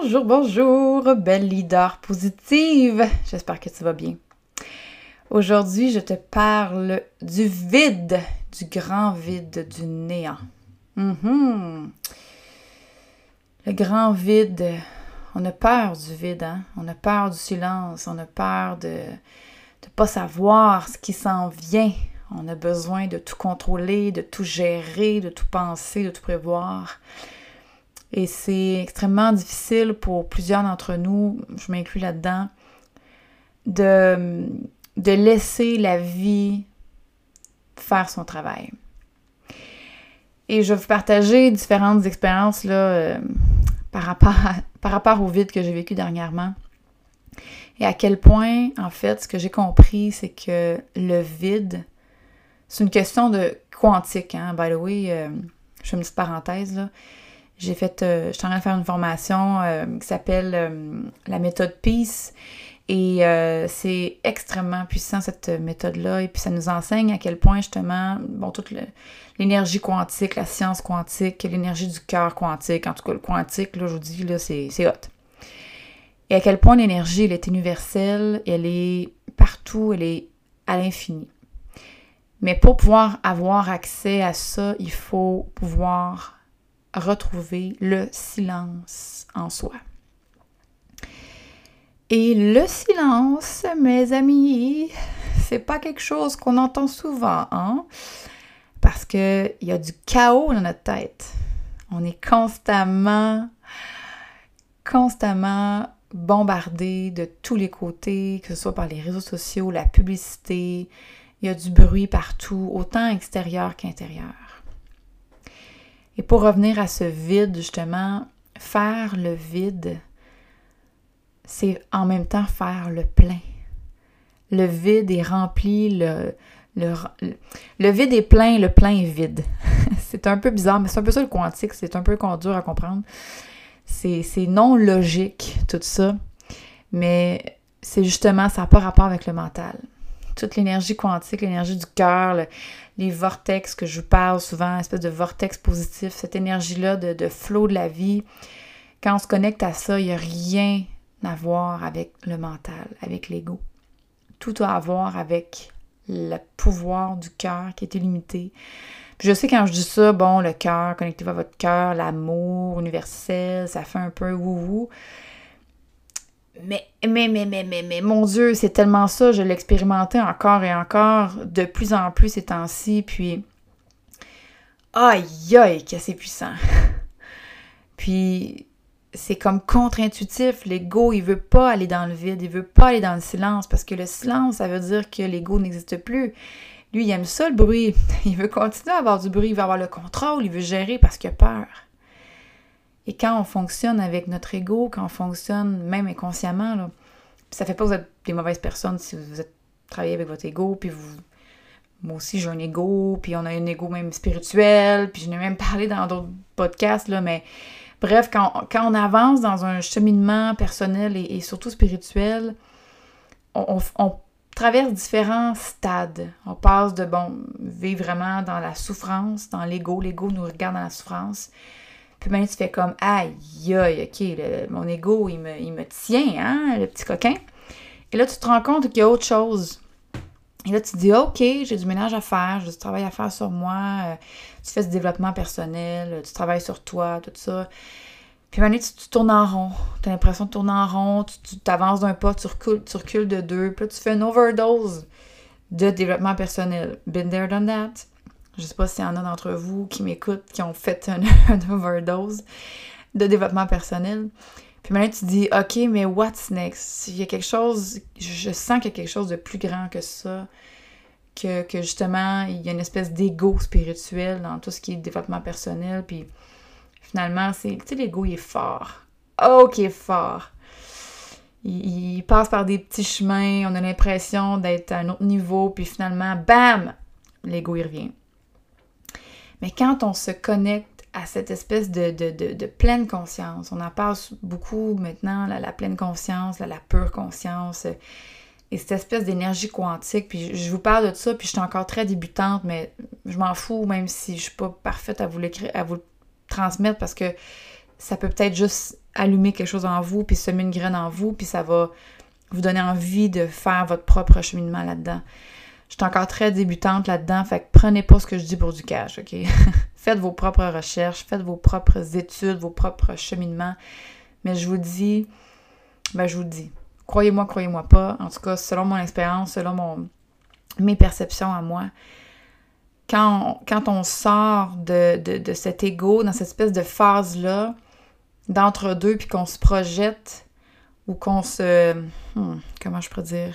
Bonjour, bonjour, belle leader positive. J'espère que tu vas bien. Aujourd'hui, je te parle du vide, du grand vide, du néant. Mhm. Le grand vide, on a peur du vide, hein? on a peur du silence, on a peur de ne pas savoir ce qui s'en vient. On a besoin de tout contrôler, de tout gérer, de tout penser, de tout prévoir. Et c'est extrêmement difficile pour plusieurs d'entre nous, je m'inclus là-dedans, de, de laisser la vie faire son travail. Et je vais vous partager différentes expériences là, euh, par, rapport par rapport au vide que j'ai vécu dernièrement. Et à quel point, en fait, ce que j'ai compris, c'est que le vide, c'est une question de quantique. Hein? By the way, euh, je fais une petite parenthèse là. J'ai fait, euh, je suis en train de faire une formation euh, qui s'appelle euh, la méthode Peace. Et c'est extrêmement puissant cette méthode-là. Et puis ça nous enseigne à quel point justement, bon, toute l'énergie quantique, la science quantique, l'énergie du cœur quantique, en tout cas le quantique, là, je vous dis, là, c'est hot. Et à quel point l'énergie, elle est universelle, elle est partout, elle est à l'infini. Mais pour pouvoir avoir accès à ça, il faut pouvoir retrouver le silence en soi. Et le silence, mes amis, c'est pas quelque chose qu'on entend souvent, hein? Parce qu'il y a du chaos dans notre tête. On est constamment, constamment bombardé de tous les côtés, que ce soit par les réseaux sociaux, la publicité. Il y a du bruit partout, autant extérieur qu'intérieur. Et pour revenir à ce vide, justement, faire le vide, c'est en même temps faire le plein. Le vide est rempli, le, vide est plein, le plein est vide. c'est un peu bizarre, mais c'est un peu ça le quantique, c'est un peu dur à comprendre. C'est non logique, tout ça, mais c'est justement, ça n'a pas rapport avec le mental toute l'énergie quantique, l'énergie du cœur, les vortex que je vous parle souvent, espèce de vortex positif, cette énergie-là de, de flot de la vie. Quand on se connecte à ça, il n'y a rien à voir avec le mental, avec l'ego. Tout a à voir avec le pouvoir du cœur qui est illimité. je sais quand je dis ça, bon, le cœur, connectez-vous à votre cœur, l'amour universel, ça fait un peu wouhou. Mais, mais, mais, mais, mais, mais, mon Dieu, c'est tellement ça, je l'expérimentais encore et encore, de plus en plus ces temps-ci, puis aïe aïe, que c'est puissant. puis c'est comme contre-intuitif, l'ego, il veut pas aller dans le vide, il veut pas aller dans le silence, parce que le silence, ça veut dire que l'ego n'existe plus. Lui, il aime ça le bruit, il veut continuer à avoir du bruit, il veut avoir le contrôle, il veut gérer parce qu'il a peur. Et quand on fonctionne avec notre ego, quand on fonctionne même inconsciemment, là, ça fait pas que vous êtes des mauvaises personnes si vous êtes travaillé avec votre ego, puis vous. Moi aussi, j'ai un ego, puis on a un ego même spirituel, puis je n'ai même parlé dans d'autres podcasts, là, mais bref, quand, on avance dans un cheminement personnel et, surtout spirituel, on, on, traverse différents stades. On passe de, bon, vivre vraiment dans la souffrance, dans l'ego. L'ego nous regarde dans la souffrance. Puis maintenant, tu fais comme aïe, aïe, ok, mon ego, il me, il me tient, hein, le petit coquin. Et là, tu te rends compte qu'il y a autre chose. Et là, tu te dis, OK, j'ai du ménage à faire, j'ai du travail à faire sur moi, euh, tu fais ce développement personnel, tu travailles sur toi, tout ça. Puis maintenant, tu, tu, tournes en rond. Tu as l'impression de tourner en rond, tu t'avances d'un pas, tu recules, tu recules de deux, puis là, tu fais une overdose de développement personnel. Been there, done that. Je sais pas s'il y en a d'entre vous qui m'écoutent, qui ont fait un, overdose de développement personnel. Puis maintenant, tu dis, OK, mais what's next? Il y a quelque chose, je sens qu'il y a quelque chose de plus grand que ça, que, que justement, il y a une espèce d'ego spirituel dans tout ce qui est développement personnel. Puis finalement, c'est, tu sais, l'ego, il est fort. Oh, qui est fort. Il, il, passe par des petits chemins, on a l'impression d'être à un autre niveau, puis finalement, bam, l'ego, il revient. Mais quand on se connecte à cette espèce de, pleine conscience, on en parle beaucoup maintenant, la pleine conscience, la pure conscience, euh, et cette espèce d'énergie quantique, puis je vous parle de ça, puis je suis encore très débutante, mais je m'en fous, même si je suis pas parfaite à vous à vous le transmettre, parce que ça peut peut-être juste allumer quelque chose en vous, puis semer une graine en vous, puis ça va vous donner envie de faire votre propre cheminement là-dedans. Je suis encore très débutante là-dedans, fait que prenez pas ce que je dis pour du cash, OK? faites vos propres recherches, faites vos propres études, vos propres cheminements. Mais je vous dis, ben je vous dis, croyez-moi, croyez-moi pas, en tout cas, selon mon expérience, selon mon, mes perceptions à moi, quand on, quand on sort de, de, cet ego, dans cette espèce de phase-là, d'entre-deux, puis qu'on se projette ou qu'on se. Hmm, comment je pourrais dire?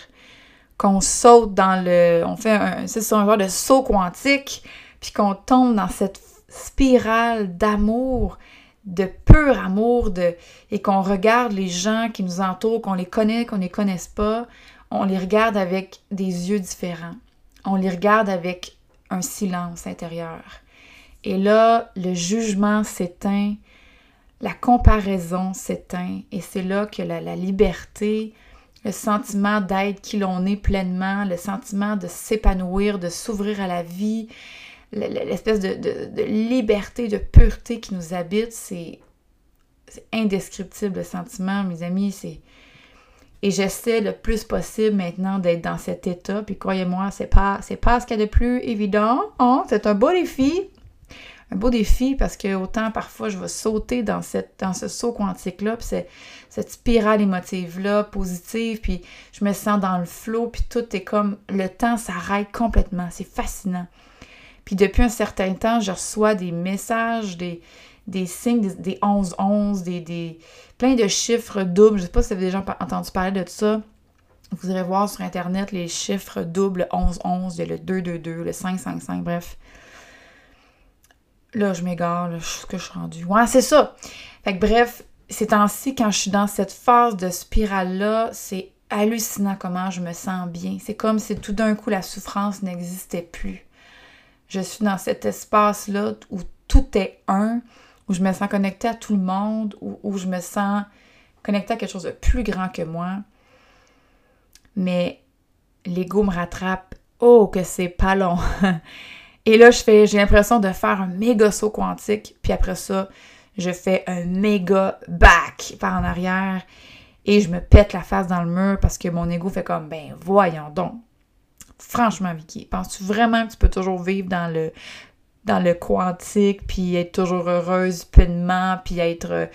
Qu'on saute dans le. On fait un. C'est un genre de saut quantique, puis qu'on tombe dans cette spirale d'amour, de pur amour, de, et qu'on regarde les gens qui nous entourent, qu'on les connaît, qu'on ne les connaisse pas, on les regarde avec des yeux différents. On les regarde avec un silence intérieur. Et là, le jugement s'éteint, la comparaison s'éteint, et c'est là que la, liberté, le sentiment d'être qui l'on est pleinement, le sentiment de s'épanouir, de s'ouvrir à la vie, l'espèce de, liberté, de pureté qui nous habite, c'est indescriptible le sentiment, mes amis, c'est et j'essaie le plus possible maintenant d'être dans cet état. Puis croyez-moi, c'est pas, c'est pas ce qu'il y a de plus évident. Hein? C'est un beau défi. Un beau défi parce que autant parfois je vais sauter dans, cette, dans ce saut quantique-là, puis cette spirale émotive-là, positive, puis je me sens dans le flot, puis tout est comme le temps s'arrête complètement. C'est fascinant. Puis depuis un certain temps, je reçois des messages, des, des signes, des 11-11, des, des, plein de chiffres doubles. Je ne sais pas si vous avez déjà entendu parler de ça. Vous irez voir sur Internet les chiffres doubles 11-11, le 2-2-2, le 5-5-5, bref. Là, je m'égare, là, ce que je suis rendue. Ouais, c'est ça. Fait que bref, ces temps-ci, quand je suis dans cette phase de spirale-là, c'est hallucinant comment je me sens bien. C'est comme si tout d'un coup la souffrance n'existait plus. Je suis dans cet espace-là où tout est un, où je me sens connectée à tout le monde, où, je me sens connectée à quelque chose de plus grand que moi. Mais l'ego me rattrape. Oh, que c'est pas long! Et là, je fais, j'ai l'impression de faire un méga saut quantique, puis après ça, je fais un méga back par en arrière et je me pète la face dans le mur parce que mon ego fait comme, ben voyons donc. Franchement, Vicky, penses-tu vraiment que tu peux toujours vivre dans le dans le quantique, puis être toujours heureuse pleinement, puis être euh,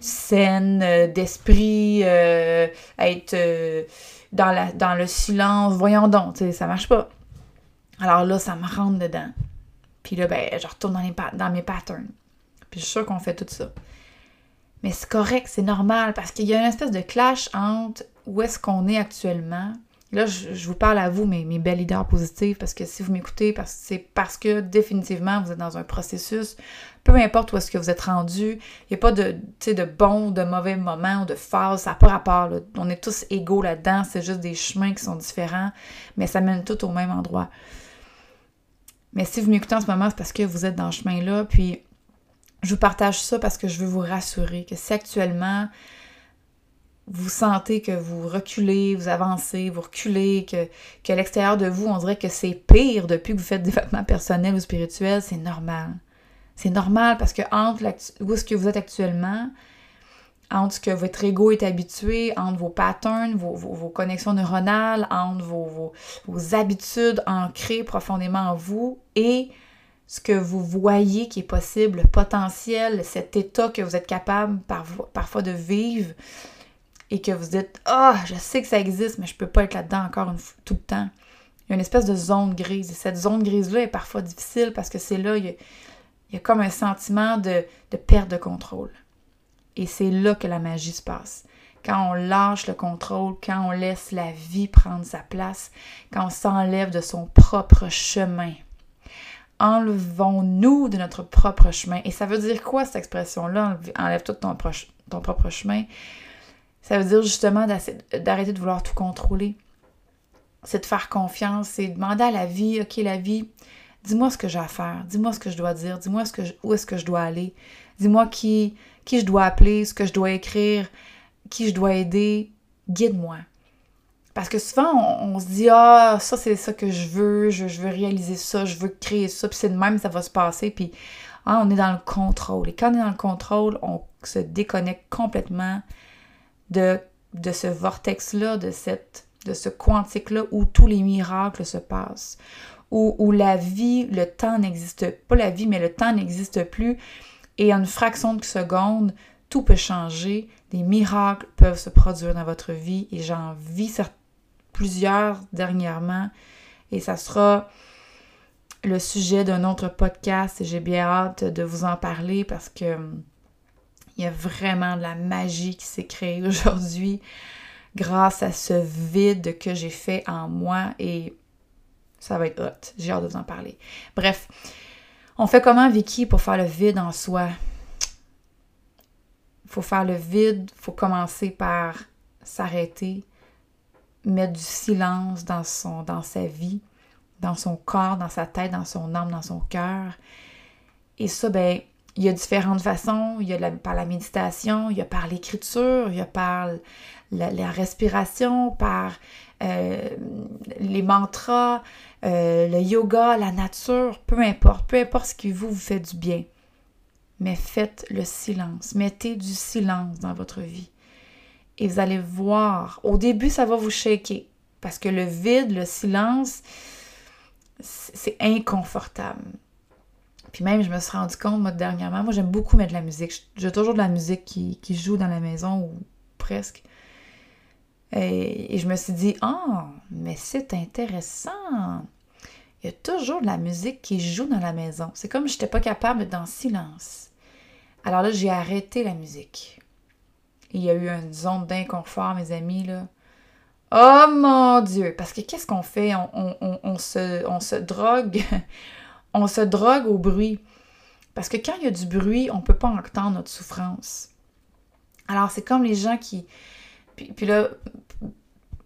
saine euh, d'esprit, euh, être dans, la, dans le silence? Voyons donc, ça marche pas. Alors là, ça me rentre dedans. Puis là, ben, je retourne dans, mes patterns. Puis je suis sûre qu'on fait tout ça. Mais c'est correct, c'est normal, parce qu'il y a une espèce de clash entre où est-ce qu'on est actuellement, Là, je, vous parle à vous, mes, belles leaders positives, parce que si vous m'écoutez, c'est parce que définitivement, vous êtes dans un processus, peu importe où est-ce que vous êtes rendu, il n'y a pas de, bons, de mauvais moments ou de phases, ça n'a pas rapport. On est tous égaux là-dedans, c'est juste des chemins qui sont différents, mais ça mène tout au même endroit. Mais si vous m'écoutez en ce moment, c'est parce que vous êtes dans ce chemin-là, puis je vous partage ça parce que je veux vous rassurer que si actuellement vous sentez que vous reculez, vous avancez, vous reculez, que, que l'extérieur de vous, on dirait que c'est pire depuis que vous faites développement personnel ou spirituel, c'est normal. C'est normal parce que entre où est-ce que vous êtes actuellement, entre ce que votre ego est habitué, entre vos patterns, vos, connexions neuronales, entre vos, vos, habitudes ancrées profondément en vous et ce que vous voyez qui est possible, le potentiel, cet état que vous êtes capable parfois de vivre, et que vous dites Ah, je sais que ça existe, mais je peux pas être là-dedans encore tout le temps. Il y a une espèce de zone grise. Et cette zone grise-là est parfois difficile parce que c'est là, il y, a, comme un sentiment de perte de contrôle. Et c'est là que la magie se passe. Quand on lâche le contrôle, quand on laisse la vie prendre sa place, quand on s'enlève de son propre chemin. Enlevons-nous de notre propre chemin. Et ça veut dire quoi cette expression-là? Enlève tout ton, ton propre chemin. Ça veut dire justement d'arrêter de vouloir tout contrôler. C'est de faire confiance, c'est demander à la vie, OK, la vie, dis-moi ce que j'ai à faire, dis-moi ce que je dois dire, dis-moi où est-ce que je dois aller, dis-moi qui, qui je dois appeler, ce que je dois écrire, qui je dois aider, guide-moi. Parce que souvent, on, se dit Ah, ça, c'est ça que je veux, je, veux réaliser ça, je veux créer ça, puis c'est de même, ça va se passer, puis Hein, on est dans le contrôle. Et quand on est dans le contrôle, on se déconnecte complètement de, de ce vortex-là, de, cette, de ce quantique-là où tous les miracles se passent. Où, la vie, le temps n'existe pas la vie, mais le temps n'existe plus. Et en une fraction de seconde, tout peut changer. Des miracles peuvent se produire dans votre vie. Et j'en vis plusieurs dernièrement. Et ça sera le sujet d'un autre podcast et j'ai bien hâte de vous en parler parce que hum, il y a vraiment de la magie qui s'est créée aujourd'hui grâce à ce vide que j'ai fait en moi et ça va être hot. J'ai hâte de vous en parler. Bref, on fait comment Vicky pour faire le vide en soi? Faut faire le vide, faut commencer par s'arrêter, mettre du silence dans, son, dans sa vie dans son corps, dans sa tête, dans son âme, dans son cœur. Et ça, ben, il y a différentes façons. Il y a par la méditation, il y a par l'écriture, il y a par la, respiration, par euh, les mantras, euh, le yoga, la nature, peu importe, peu importe ce qui vous, vous fait du bien. Mais faites le silence. Mettez du silence dans votre vie. Et vous allez voir, au début, ça va vous shaker. Parce que le vide, le silence, c'est inconfortable. Puis même, je me suis rendu compte, moi, dernièrement, moi, j'aime beaucoup mettre de la musique. J'ai toujours de la musique qui, joue dans la maison, ou presque. Et, je me suis dit, ah, mais c'est intéressant. Il y a toujours de la musique qui joue dans la maison. C'est comme je n'étais pas capable d'être dans silence. Alors là, j'ai arrêté la musique. il y a eu une zone d'inconfort, mes amis, là. Oh mon Dieu! Parce que qu'est-ce qu'on fait? On, se, on se drogue? on se drogue au bruit. Parce que quand il y a du bruit, on ne peut pas entendre notre souffrance. Alors, c'est comme les gens qui. Puis, là,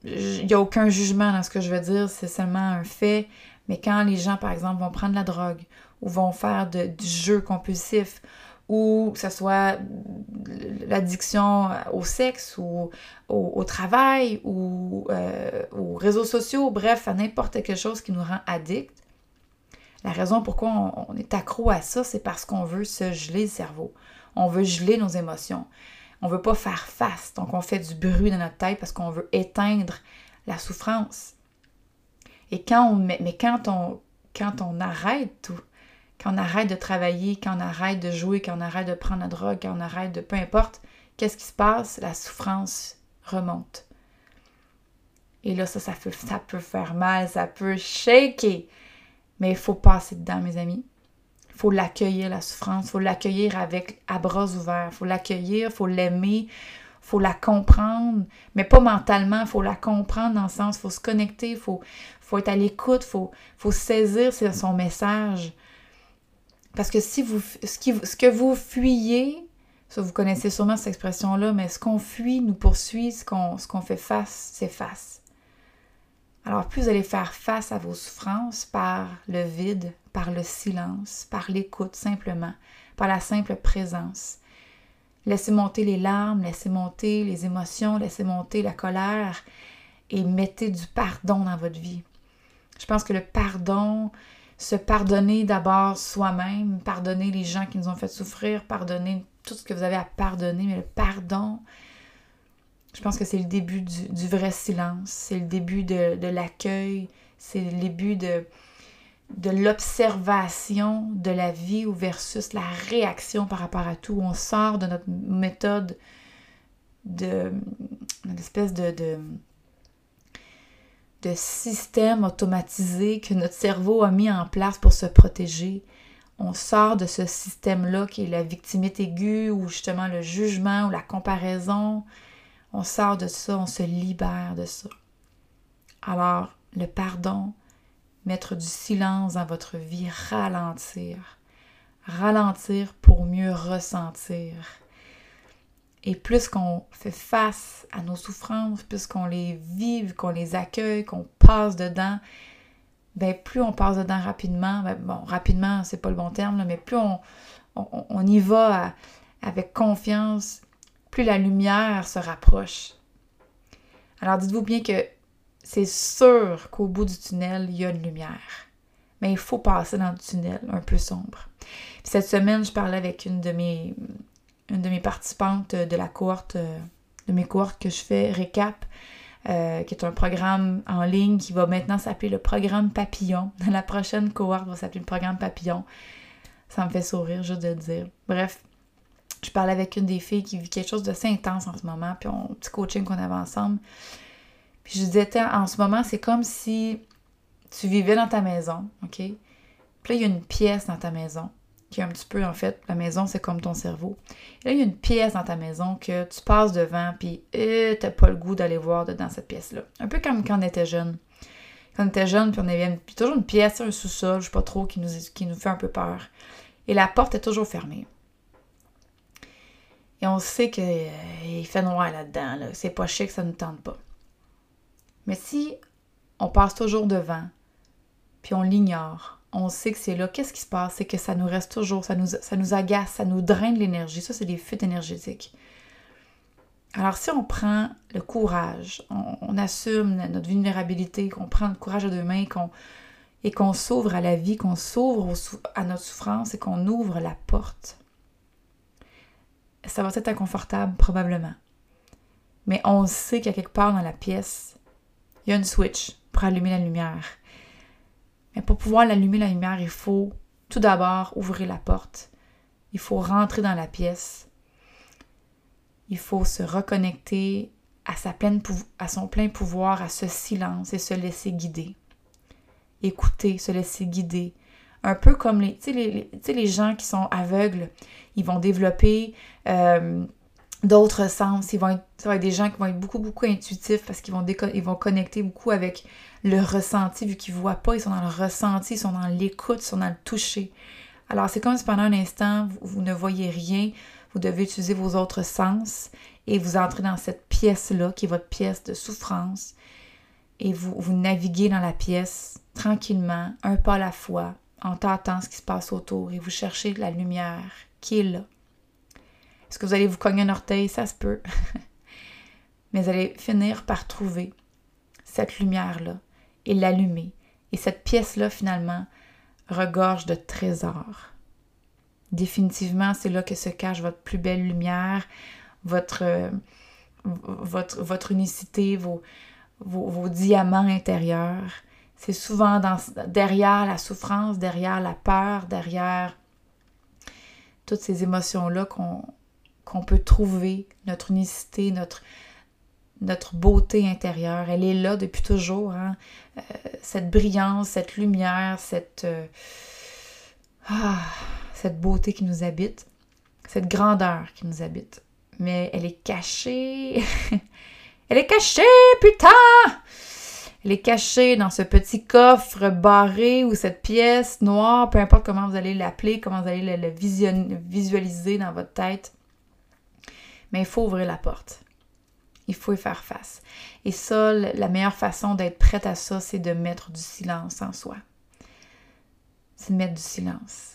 il n'y a aucun jugement dans ce que je veux dire, c'est seulement un fait. Mais quand les gens, par exemple, vont prendre la drogue ou vont faire du jeu compulsif ou que ce soit l'addiction au sexe ou au, travail ou euh, aux réseaux sociaux, bref, à n'importe quelque chose qui nous rend addicts. La raison pourquoi on, est accro à ça, c'est parce qu'on veut se geler le cerveau. On veut geler nos émotions. On veut pas faire face. Donc, on fait du bruit dans notre tête parce qu'on veut éteindre la souffrance. Et quand on, mais quand on, quand on arrête tout, quand on arrête de travailler, quand on arrête de jouer, quand on arrête de prendre la drogue, quand on arrête de peu importe, qu'est-ce qui se passe? La souffrance remonte. Et là, ça, ça peut, ça peut faire mal, ça peut shaker. Mais il faut passer dedans, mes amis. Il faut l'accueillir, la souffrance. Il faut l'accueillir avec à bras ouverts. Il faut l'accueillir, il faut l'aimer, il faut la comprendre. Mais pas mentalement, il faut la comprendre dans le sens, il faut se connecter, il faut, faut être à l'écoute, il faut, faut saisir son message. Parce que si vous, ce, qui, ce que vous fuyez, vous connaissez sûrement cette expression-là, mais ce qu'on fuit nous poursuit, ce qu'on, fait face s'efface. Alors plus vous allez faire face à vos souffrances par le vide, par le silence, par l'écoute simplement, par la simple présence. Laissez monter les larmes, laissez monter les émotions, laissez monter la colère et mettez du pardon dans votre vie. Je pense que le pardon, se pardonner d'abord soi-même, pardonner les gens qui nous ont fait souffrir, pardonner tout ce que vous avez à pardonner, mais le pardon, je pense que c'est le début du, vrai silence, c'est le début de, l'accueil, c'est le début de, de l'observation de la vie ou versus la réaction par rapport à tout. On sort de notre méthode de, une espèce de de système automatisé que notre cerveau a mis en place pour se protéger. On sort de ce système-là qui est la victimité aiguë ou justement le jugement ou la comparaison. On sort de ça, on se libère de ça. Alors, le pardon, mettre du silence dans votre vie, ralentir. Ralentir pour mieux ressentir. Et plus qu'on fait face à nos souffrances, plus qu'on les vive, qu'on les accueille, qu'on passe dedans, ben plus on passe dedans rapidement, ben bon, rapidement, c'est pas le bon terme, mais plus on, on, y va avec confiance, plus la lumière se rapproche. Alors dites-vous bien que c'est sûr qu'au bout du tunnel, il y a une lumière. mais il faut passer dans le tunnel un peu sombre. cette semaine, je parlais avec une de mes, de mes participantes de la cohorte, de mes cohortes que je fais, Récap, euh, qui est un programme en ligne qui va maintenant s'appeler le programme Papillon. La prochaine cohorte va s'appeler le programme Papillon. Ça me fait sourire juste de le dire. Bref, je parlais avec une des filles qui vit quelque chose d'assez intense en ce moment, puis on, petit coaching qu'on avait ensemble. Puis je disais, en ce moment, c'est comme si tu vivais dans ta maison, OK? Puis là, il y a une pièce dans ta maison qui est un petit peu, en fait, la maison, c'est comme ton cerveau. Là, il y a une pièce dans ta maison que tu passes devant, puis euh, t'as pas le goût d'aller voir dedans cette pièce-là. Un peu comme quand on était jeune. Quand on était jeune, puis on avait puis toujours une pièce, un sous-sol, je sais pas trop, qui nous fait un peu peur. Et la porte est toujours fermée. Et on sait qu'il euh, fait noir là-dedans, là. c'est pas chic, ça ne nous tente pas. Mais si on passe toujours devant, puis on l'ignore, on sait que c'est là. Qu'est-ce qui se passe? C'est que ça nous reste toujours, ça nous, ça nous agace, ça nous draine l'énergie. Ça, c'est des fuites énergétiques. Alors, si on prend le courage, on, assume notre vulnérabilité, qu'on prend le courage à deux mains et qu'on s'ouvre à la vie, qu'on s'ouvre à notre souffrance et qu'on ouvre la porte, ça va être inconfortable, probablement. Mais on sait qu'à quelque part dans la pièce, il y a une switch pour allumer la lumière. Mais pour pouvoir allumer la lumière, il faut tout d'abord ouvrir la porte. Il faut rentrer dans la pièce. Il faut se reconnecter à, sa pleine à son plein pouvoir, à ce silence et se laisser guider. Écouter, se laisser guider. Un peu comme les, les, les gens qui sont aveugles, ils vont développer euh, d'autres sens. Ils vont ça va être des gens qui vont être beaucoup, beaucoup intuitifs parce qu'ils vont, ils vont connecter beaucoup avec le ressenti, vu qu'ils ne voient pas, ils sont dans le ressenti, ils sont dans l'écoute, ils sont dans le toucher. Alors, c'est comme si pendant un instant, vous, ne voyez rien, vous devez utiliser vos autres sens et vous entrez dans cette pièce-là, qui est votre pièce de souffrance, et vous, vous naviguez dans la pièce tranquillement, un pas à la fois, en tentant ce qui se passe autour, et vous cherchez la lumière qui est là. Est-ce que vous allez vous cogner un orteil? Ça se peut. Mais vous allez finir par trouver cette lumière-là et l'allumer. Et cette pièce-là, finalement, regorge de trésors. Définitivement, c'est là que se cache votre plus belle lumière, votre, euh, unicité, vos, diamants intérieurs. C'est souvent derrière la souffrance, derrière la peur, derrière toutes ces émotions-là qu'on peut trouver notre unicité, notre, notre beauté intérieure. Elle est là depuis toujours. Hein. Euh, cette brillance, cette lumière, cette, euh, ah, cette beauté qui nous habite, cette grandeur qui nous habite. Mais elle est cachée. elle est cachée, putain! Elle est cachée dans ce petit coffre barré ou cette pièce noire, peu importe comment vous allez l'appeler, comment vous allez le, visualiser dans votre tête. Mais il faut ouvrir la porte. Il faut y faire face. Et ça, la meilleure façon d'être prête à ça, c'est de mettre du silence en soi. C'est de mettre du silence.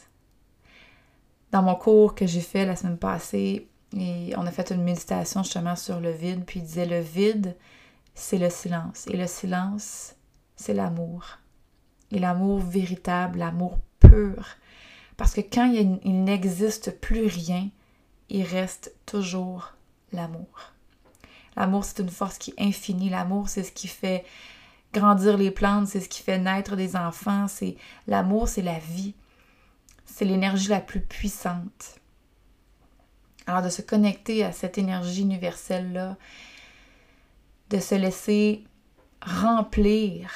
Dans mon cours que j'ai fait la semaine passée, et on a fait une méditation justement sur le vide, puis il disait le vide, c'est le silence. Et le silence, c'est l'amour. Et l'amour véritable, l'amour pur. Parce que quand il n'existe plus rien, il reste toujours l'amour. L'amour, c'est une force qui est infinie. L'amour, c'est ce qui fait grandir les plantes, c'est ce qui fait naître des enfants. C'est l'amour, c'est la vie. C'est l'énergie la plus puissante. Alors de se connecter à cette énergie universelle-là, de se laisser remplir,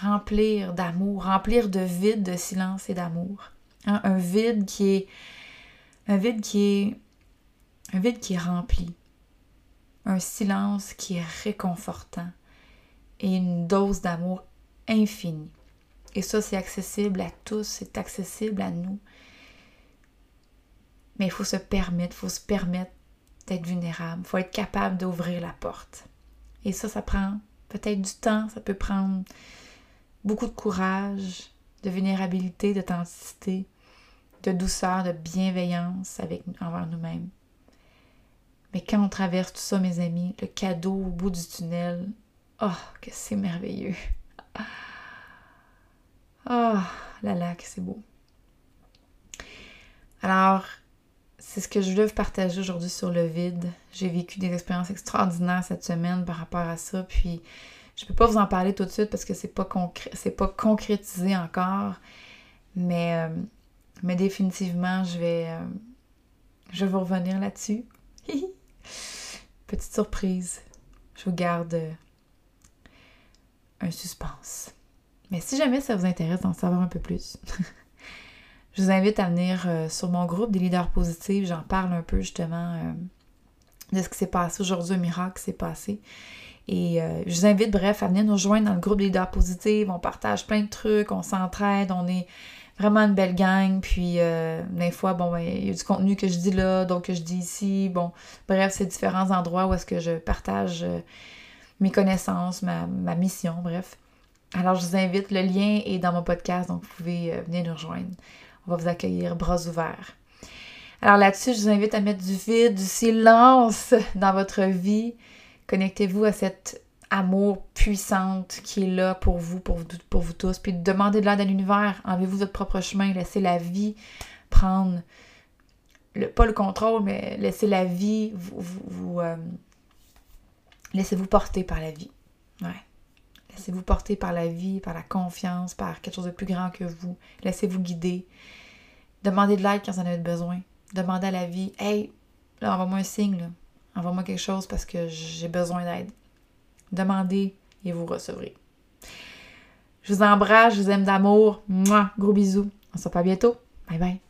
remplir d'amour, remplir de vide, de silence et d'amour. Hein, un vide qui est un vide qui est un vide qui est rempli. Un silence qui est réconfortant et une dose d'amour infini. Et ça, c'est accessible à tous, c'est accessible à nous. Mais il faut se permettre, il faut se permettre vulnérable, il faut être capable d'ouvrir la porte. Et ça, ça prend peut-être du temps, ça peut prendre beaucoup de courage, de vulnérabilité, d'authenticité de douceur, de bienveillance avec, envers nous-mêmes. Mais quand on traverse tout ça, mes amis, le cadeau au bout du tunnel, oh, que c'est merveilleux! Ah, la lac, c'est beau. Alors, c'est ce que je voulais vous partager aujourd'hui sur le vide. J'ai vécu des expériences extraordinaires cette semaine par rapport à ça, puis je peux pas vous en parler tout de suite parce que c'est pas c'est pas concrétisé encore, mais euh, définitivement je vais euh, je vais vous revenir là-dessus. Petite surprise. Je vous garde euh, un suspense. Mais si jamais ça vous intéresse d'en savoir un peu plus, je vous invite à venir euh, sur mon groupe des leaders positifs. J'en parle un peu justement euh, de ce qui s'est passé aujourd'hui, un miracle s'est passé. Et euh, je vous invite, bref, à venir nous rejoindre dans le groupe des leaders positifs. On partage plein de trucs, on s'entraide, on est vraiment une belle gang. Puis, des fois, bon, ben, il y a du contenu que je dis là, donc que je dis ici. Bon, bref, c'est différents endroits où est-ce que je partage mes connaissances, ma, mission, bref. Alors, je vous invite, le lien est dans mon podcast, donc vous pouvez venir nous rejoindre. Va vous accueillir bras ouverts. Alors là-dessus, je vous invite à mettre du vide, du silence dans votre vie. Connectez-vous à cet amour puissante qui est là pour vous, pour vous, pour vous tous. Puis demandez de l'aide à l'univers. Enlevez-vous votre propre chemin. Laissez la vie prendre, le, pas le contrôle, mais laissez la vie vous... vous, euh, laissez-vous porter par la vie. Ouais. Laissez-vous porter par la vie, par la confiance, par quelque chose de plus grand que vous. Laissez-vous guider. Demandez de l'aide quand vous en avez besoin. Demandez à la vie Hey, là, envoie-moi un signe, envoie-moi quelque chose parce que j'ai besoin d'aide. Demandez et vous recevrez. Je vous embrasse, je vous aime d'amour. Gros bisous. On se revoit bientôt. Bye bye.